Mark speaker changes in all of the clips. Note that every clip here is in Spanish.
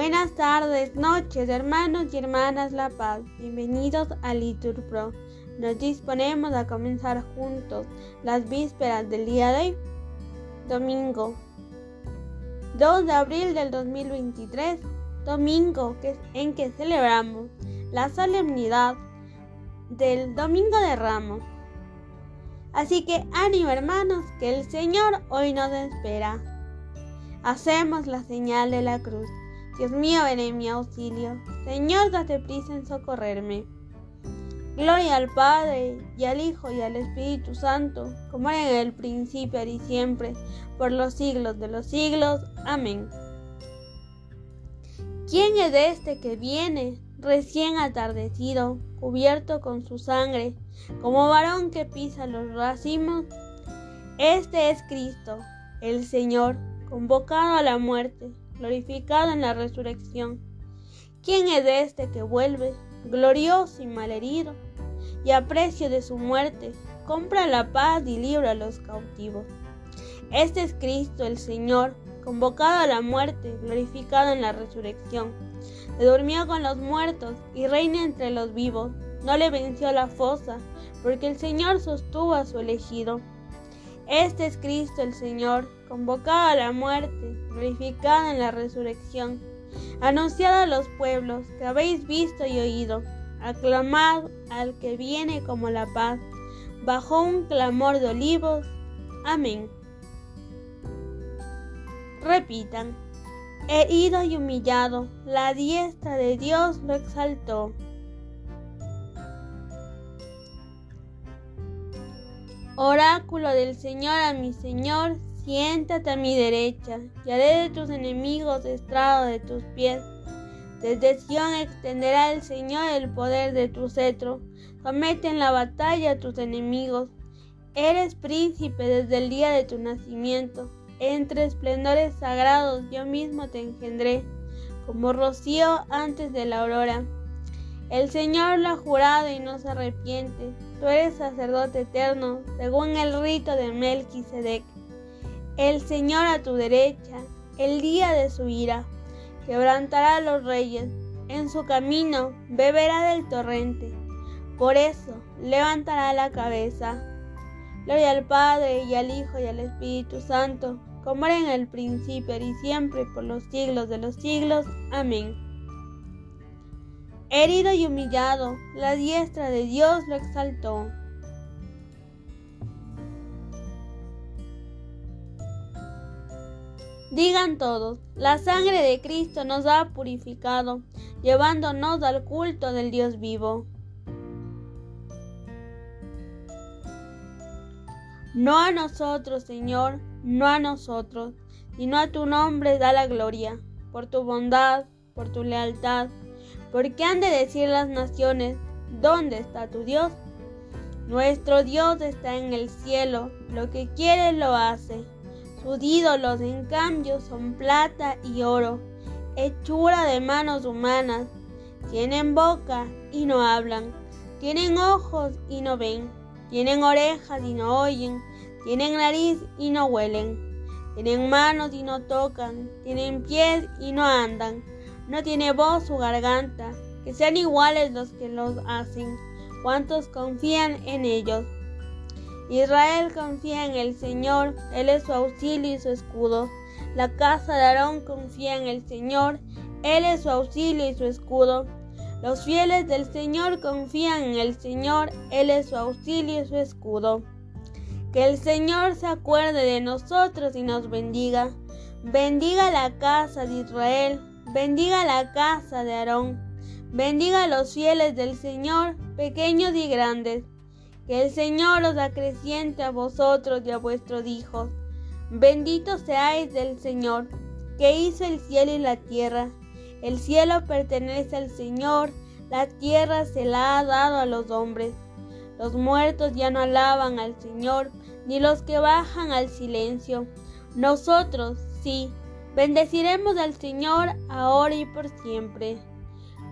Speaker 1: Buenas tardes, noches, hermanos y hermanas La Paz. Bienvenidos a Litur Pro. Nos disponemos a comenzar juntos las vísperas del día de hoy, domingo 2 de abril del 2023, domingo en que celebramos la solemnidad del Domingo de Ramos. Así que ánimo hermanos, que el Señor hoy nos espera. Hacemos la señal de la cruz. Dios mío, ven en mi auxilio. Señor, date prisa en socorrerme. Gloria al Padre, y al Hijo, y al Espíritu Santo, como era en el principio, y siempre, por los siglos de los siglos. Amén. ¿Quién es este que viene, recién atardecido, cubierto con su sangre, como varón que pisa los racimos? Este es Cristo, el Señor, convocado a la muerte, glorificado en la resurrección. ¿Quién es este que vuelve, glorioso y malherido, y a precio de su muerte, compra la paz y libra a los cautivos? Este es Cristo, el Señor, convocado a la muerte, glorificado en la resurrección. Se durmió con los muertos y reina entre los vivos. No le venció la fosa, porque el Señor sostuvo a su elegido. Este es Cristo el Señor, convocado a la muerte, glorificado en la resurrección. Anunciad a los pueblos que habéis visto y oído. Aclamad al que viene como la paz. Bajo un clamor de olivos. Amén. Repitan. Herido y humillado, la diestra de Dios lo exaltó. Oráculo del Señor a mi Señor, siéntate a mi derecha, y haré de tus enemigos estrado de tus pies. Desde Sión extenderá el Señor el poder de tu cetro, somete en la batalla a tus enemigos. Eres príncipe desde el día de tu nacimiento entre esplendores sagrados yo mismo te engendré, como rocío antes de la aurora. El Señor lo ha jurado y no se arrepiente. Tú eres sacerdote eterno, según el rito de Melquisedec. El Señor a tu derecha, el día de su ira, quebrantará a los reyes. En su camino beberá del torrente. Por eso levantará la cabeza. Gloria al Padre y al Hijo y al Espíritu Santo como era en el principio y siempre por los siglos de los siglos. Amén. Herido y humillado, la diestra de Dios lo exaltó. Digan todos, la sangre de Cristo nos ha purificado, llevándonos al culto del Dios vivo. No a nosotros, Señor, no a nosotros, sino a tu nombre da la gloria, por tu bondad, por tu lealtad. Porque han de decir las naciones, ¿dónde está tu Dios? Nuestro Dios está en el cielo, lo que quiere lo hace. Sus ídolos, en cambio, son plata y oro, hechura de manos humanas. Tienen boca y no hablan, tienen ojos y no ven, tienen orejas y no oyen, tienen nariz y no huelen. Tienen manos y no tocan. Tienen pies y no andan. No tiene voz su garganta. Que sean iguales los que los hacen. ¿Cuántos confían en ellos? Israel confía en el Señor. Él es su auxilio y su escudo. La casa de Aarón confía en el Señor. Él es su auxilio y su escudo. Los fieles del Señor confían en el Señor. Él es su auxilio y su escudo. Que el Señor se acuerde de nosotros y nos bendiga. Bendiga la casa de Israel, bendiga la casa de Aarón, bendiga a los fieles del Señor, pequeños y grandes. Que el Señor os acreciente a vosotros y a vuestros hijos. Benditos seáis del Señor, que hizo el cielo y la tierra. El cielo pertenece al Señor, la tierra se la ha dado a los hombres. Los muertos ya no alaban al Señor, ni los que bajan al silencio. Nosotros, sí, bendeciremos al Señor ahora y por siempre.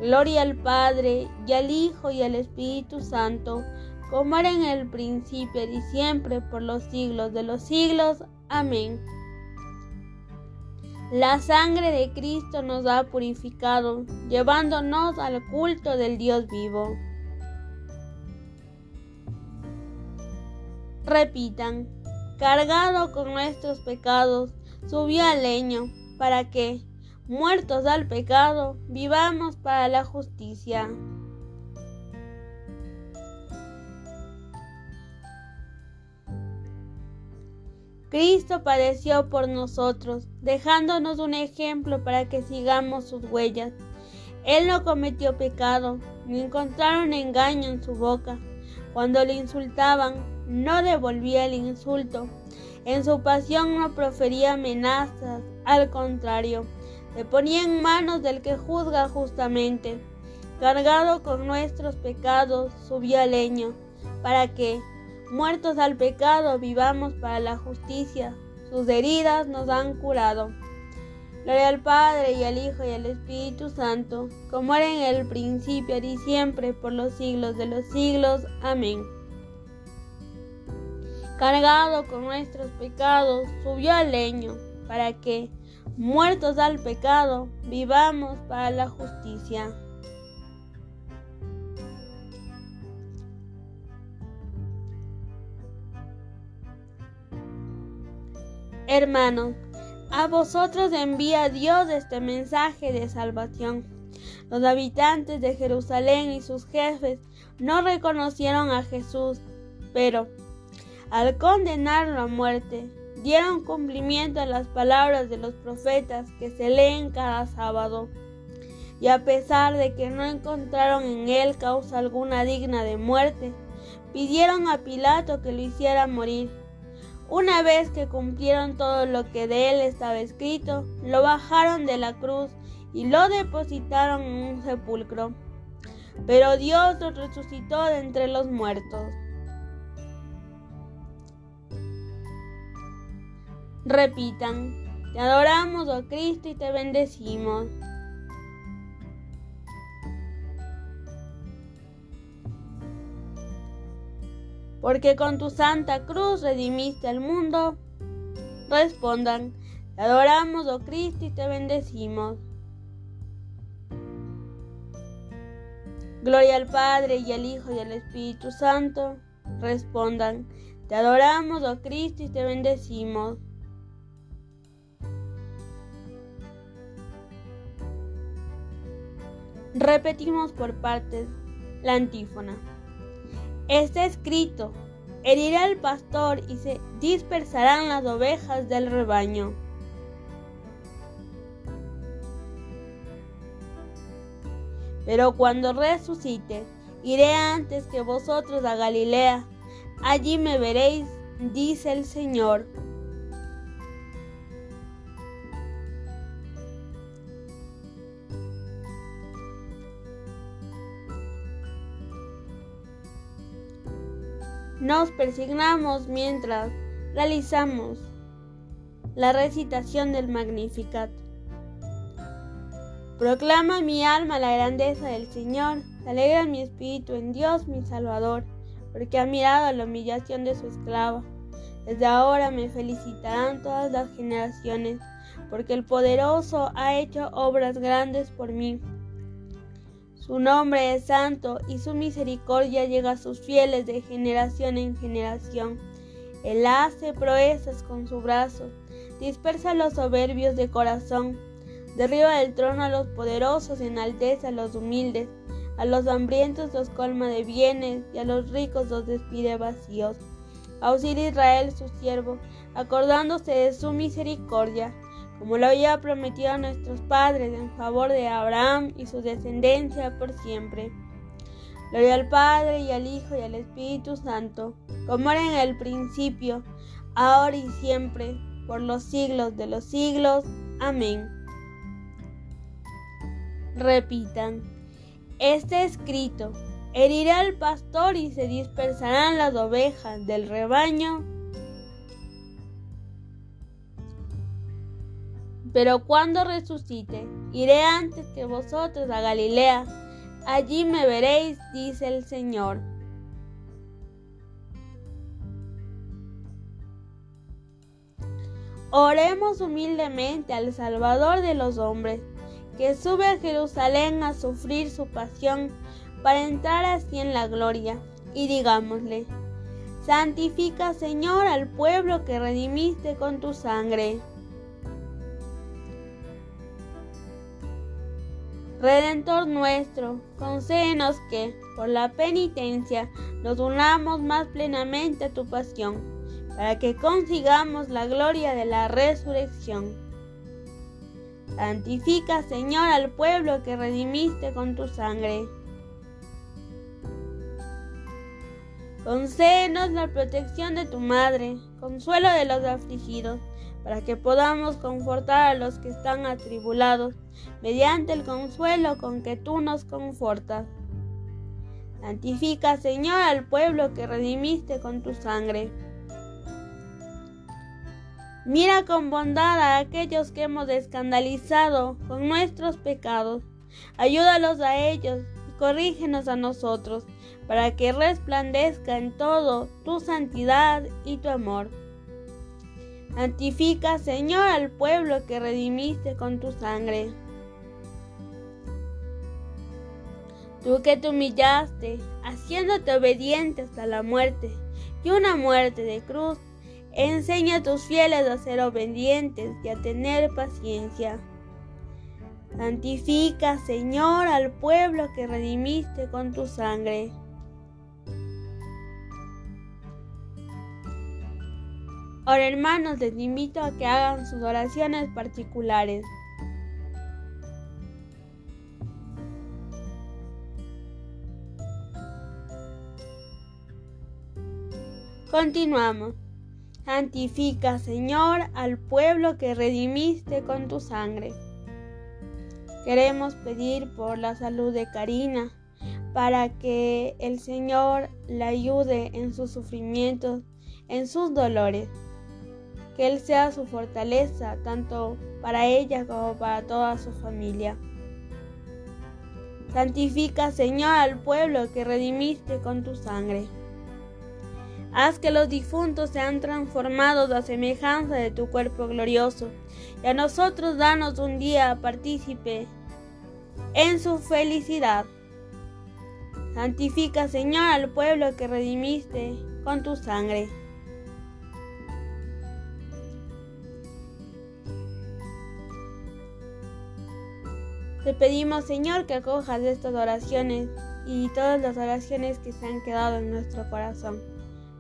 Speaker 1: Gloria al Padre, y al Hijo, y al Espíritu Santo, como era en el principio y siempre por los siglos de los siglos. Amén. La sangre de Cristo nos ha purificado, llevándonos al culto del Dios vivo. Repitan, cargado con nuestros pecados, subió al leño, para que, muertos al pecado, vivamos para la justicia. Cristo padeció por nosotros, dejándonos un ejemplo para que sigamos sus huellas. Él no cometió pecado, ni encontraron engaño en su boca. Cuando le insultaban, no devolvía el insulto. En su pasión no profería amenazas, al contrario, le ponía en manos del que juzga justamente. Cargado con nuestros pecados, subió al leño, para que, Muertos al pecado, vivamos para la justicia. Sus heridas nos han curado. Gloria al Padre y al Hijo y al Espíritu Santo, como era en el principio y siempre, por los siglos de los siglos. Amén. Cargado con nuestros pecados, subió al leño, para que, muertos al pecado, vivamos para la justicia. Hermanos, a vosotros envía Dios este mensaje de salvación. Los habitantes de Jerusalén y sus jefes no reconocieron a Jesús, pero al condenarlo a muerte, dieron cumplimiento a las palabras de los profetas que se leen cada sábado. Y a pesar de que no encontraron en él causa alguna digna de muerte, pidieron a Pilato que lo hiciera morir. Una vez que cumplieron todo lo que de él estaba escrito, lo bajaron de la cruz y lo depositaron en un sepulcro. Pero Dios lo resucitó de entre los muertos. Repitan, te adoramos, oh Cristo, y te bendecimos. porque con tu santa cruz redimiste al mundo. Respondan, te adoramos, oh Cristo, y te bendecimos. Gloria al Padre y al Hijo y al Espíritu Santo. Respondan, te adoramos, oh Cristo, y te bendecimos. Repetimos por partes la antífona. Está escrito, herirá al pastor y se dispersarán las ovejas del rebaño. Pero cuando resucite, iré antes que vosotros a Galilea. Allí me veréis, dice el Señor. Nos persignamos mientras realizamos la recitación del Magnificat. Proclama mi alma la grandeza del Señor, se alegra mi espíritu en Dios mi Salvador, porque ha mirado la humillación de su esclava. Desde ahora me felicitarán todas las generaciones, porque el poderoso ha hecho obras grandes por mí. Su nombre es santo y su misericordia llega a sus fieles de generación en generación. Él hace proezas con su brazo, dispersa a los soberbios de corazón, derriba del trono a los poderosos, enaltece a los humildes, a los hambrientos los colma de bienes y a los ricos los despide vacíos. Auxilia Israel su siervo, acordándose de su misericordia como lo había prometido a nuestros padres en favor de Abraham y su descendencia por siempre. Gloria al Padre y al Hijo y al Espíritu Santo, como era en el principio, ahora y siempre, por los siglos de los siglos. Amén. Repitan, este escrito, herirá al pastor y se dispersarán las ovejas del rebaño Pero cuando resucite, iré antes que vosotros a Galilea. Allí me veréis, dice el Señor. Oremos humildemente al Salvador de los hombres, que sube a Jerusalén a sufrir su pasión para entrar así en la gloria, y digámosle, Santifica, Señor, al pueblo que redimiste con tu sangre. Redentor nuestro, concédenos que, por la penitencia, nos unamos más plenamente a tu pasión para que consigamos la gloria de la resurrección. Santifica, Señor, al pueblo que redimiste con tu sangre. Concédenos la protección de tu Madre, consuelo de los afligidos, para que podamos confortar a los que están atribulados, mediante el consuelo con que tú nos confortas. Santifica, Señor, al pueblo que redimiste con tu sangre. Mira con bondad a aquellos que hemos escandalizado con nuestros pecados. Ayúdalos a ellos corrígenos a nosotros, para que resplandezca en todo tu santidad y tu amor. Santifica, Señor, al pueblo que redimiste con tu sangre. Tú que te humillaste, haciéndote obediente hasta la muerte, y una muerte de cruz, Enseña a tus fieles a ser obedientes y a tener paciencia. Santifica, Señor, al pueblo que redimiste con tu sangre. Ahora hermanos, les invito a que hagan sus oraciones particulares. Continuamos. Santifica, Señor, al pueblo que redimiste con tu sangre. Queremos pedir por la salud de Karina, para que el Señor la ayude en sus sufrimientos, en sus dolores. Que Él sea su fortaleza, tanto para ella como para toda su familia. Santifica, Señor, al pueblo que redimiste con tu sangre. Haz que los difuntos sean transformados a semejanza de tu cuerpo glorioso, y a nosotros danos un día partícipe en su felicidad. Santifica, Señor, al pueblo que redimiste con tu sangre. Te pedimos, Señor, que acojas estas oraciones y todas las oraciones que se han quedado en nuestro corazón.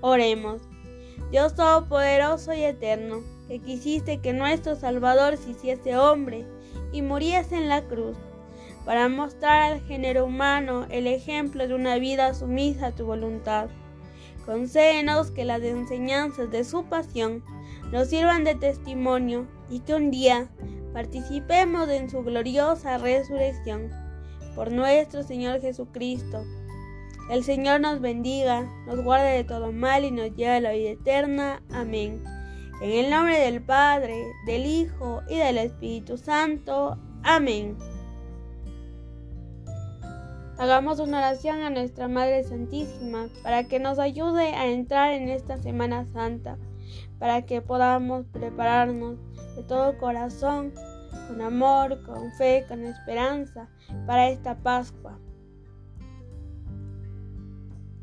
Speaker 1: Oremos. Dios Todopoderoso y Eterno, que quisiste que nuestro Salvador se hiciese hombre y muriese en la cruz, para mostrar al género humano el ejemplo de una vida sumisa a tu voluntad. Concédenos que las enseñanzas de su pasión nos sirvan de testimonio y que un día participemos en su gloriosa resurrección. Por nuestro Señor Jesucristo el Señor nos bendiga, nos guarde de todo mal y nos lleve a la vida eterna. Amén. En el nombre del Padre, del Hijo y del Espíritu Santo. Amén. Hagamos una oración a nuestra Madre Santísima para que nos ayude a entrar en esta Semana Santa, para que podamos prepararnos de todo corazón, con amor, con fe, con esperanza, para esta Pascua.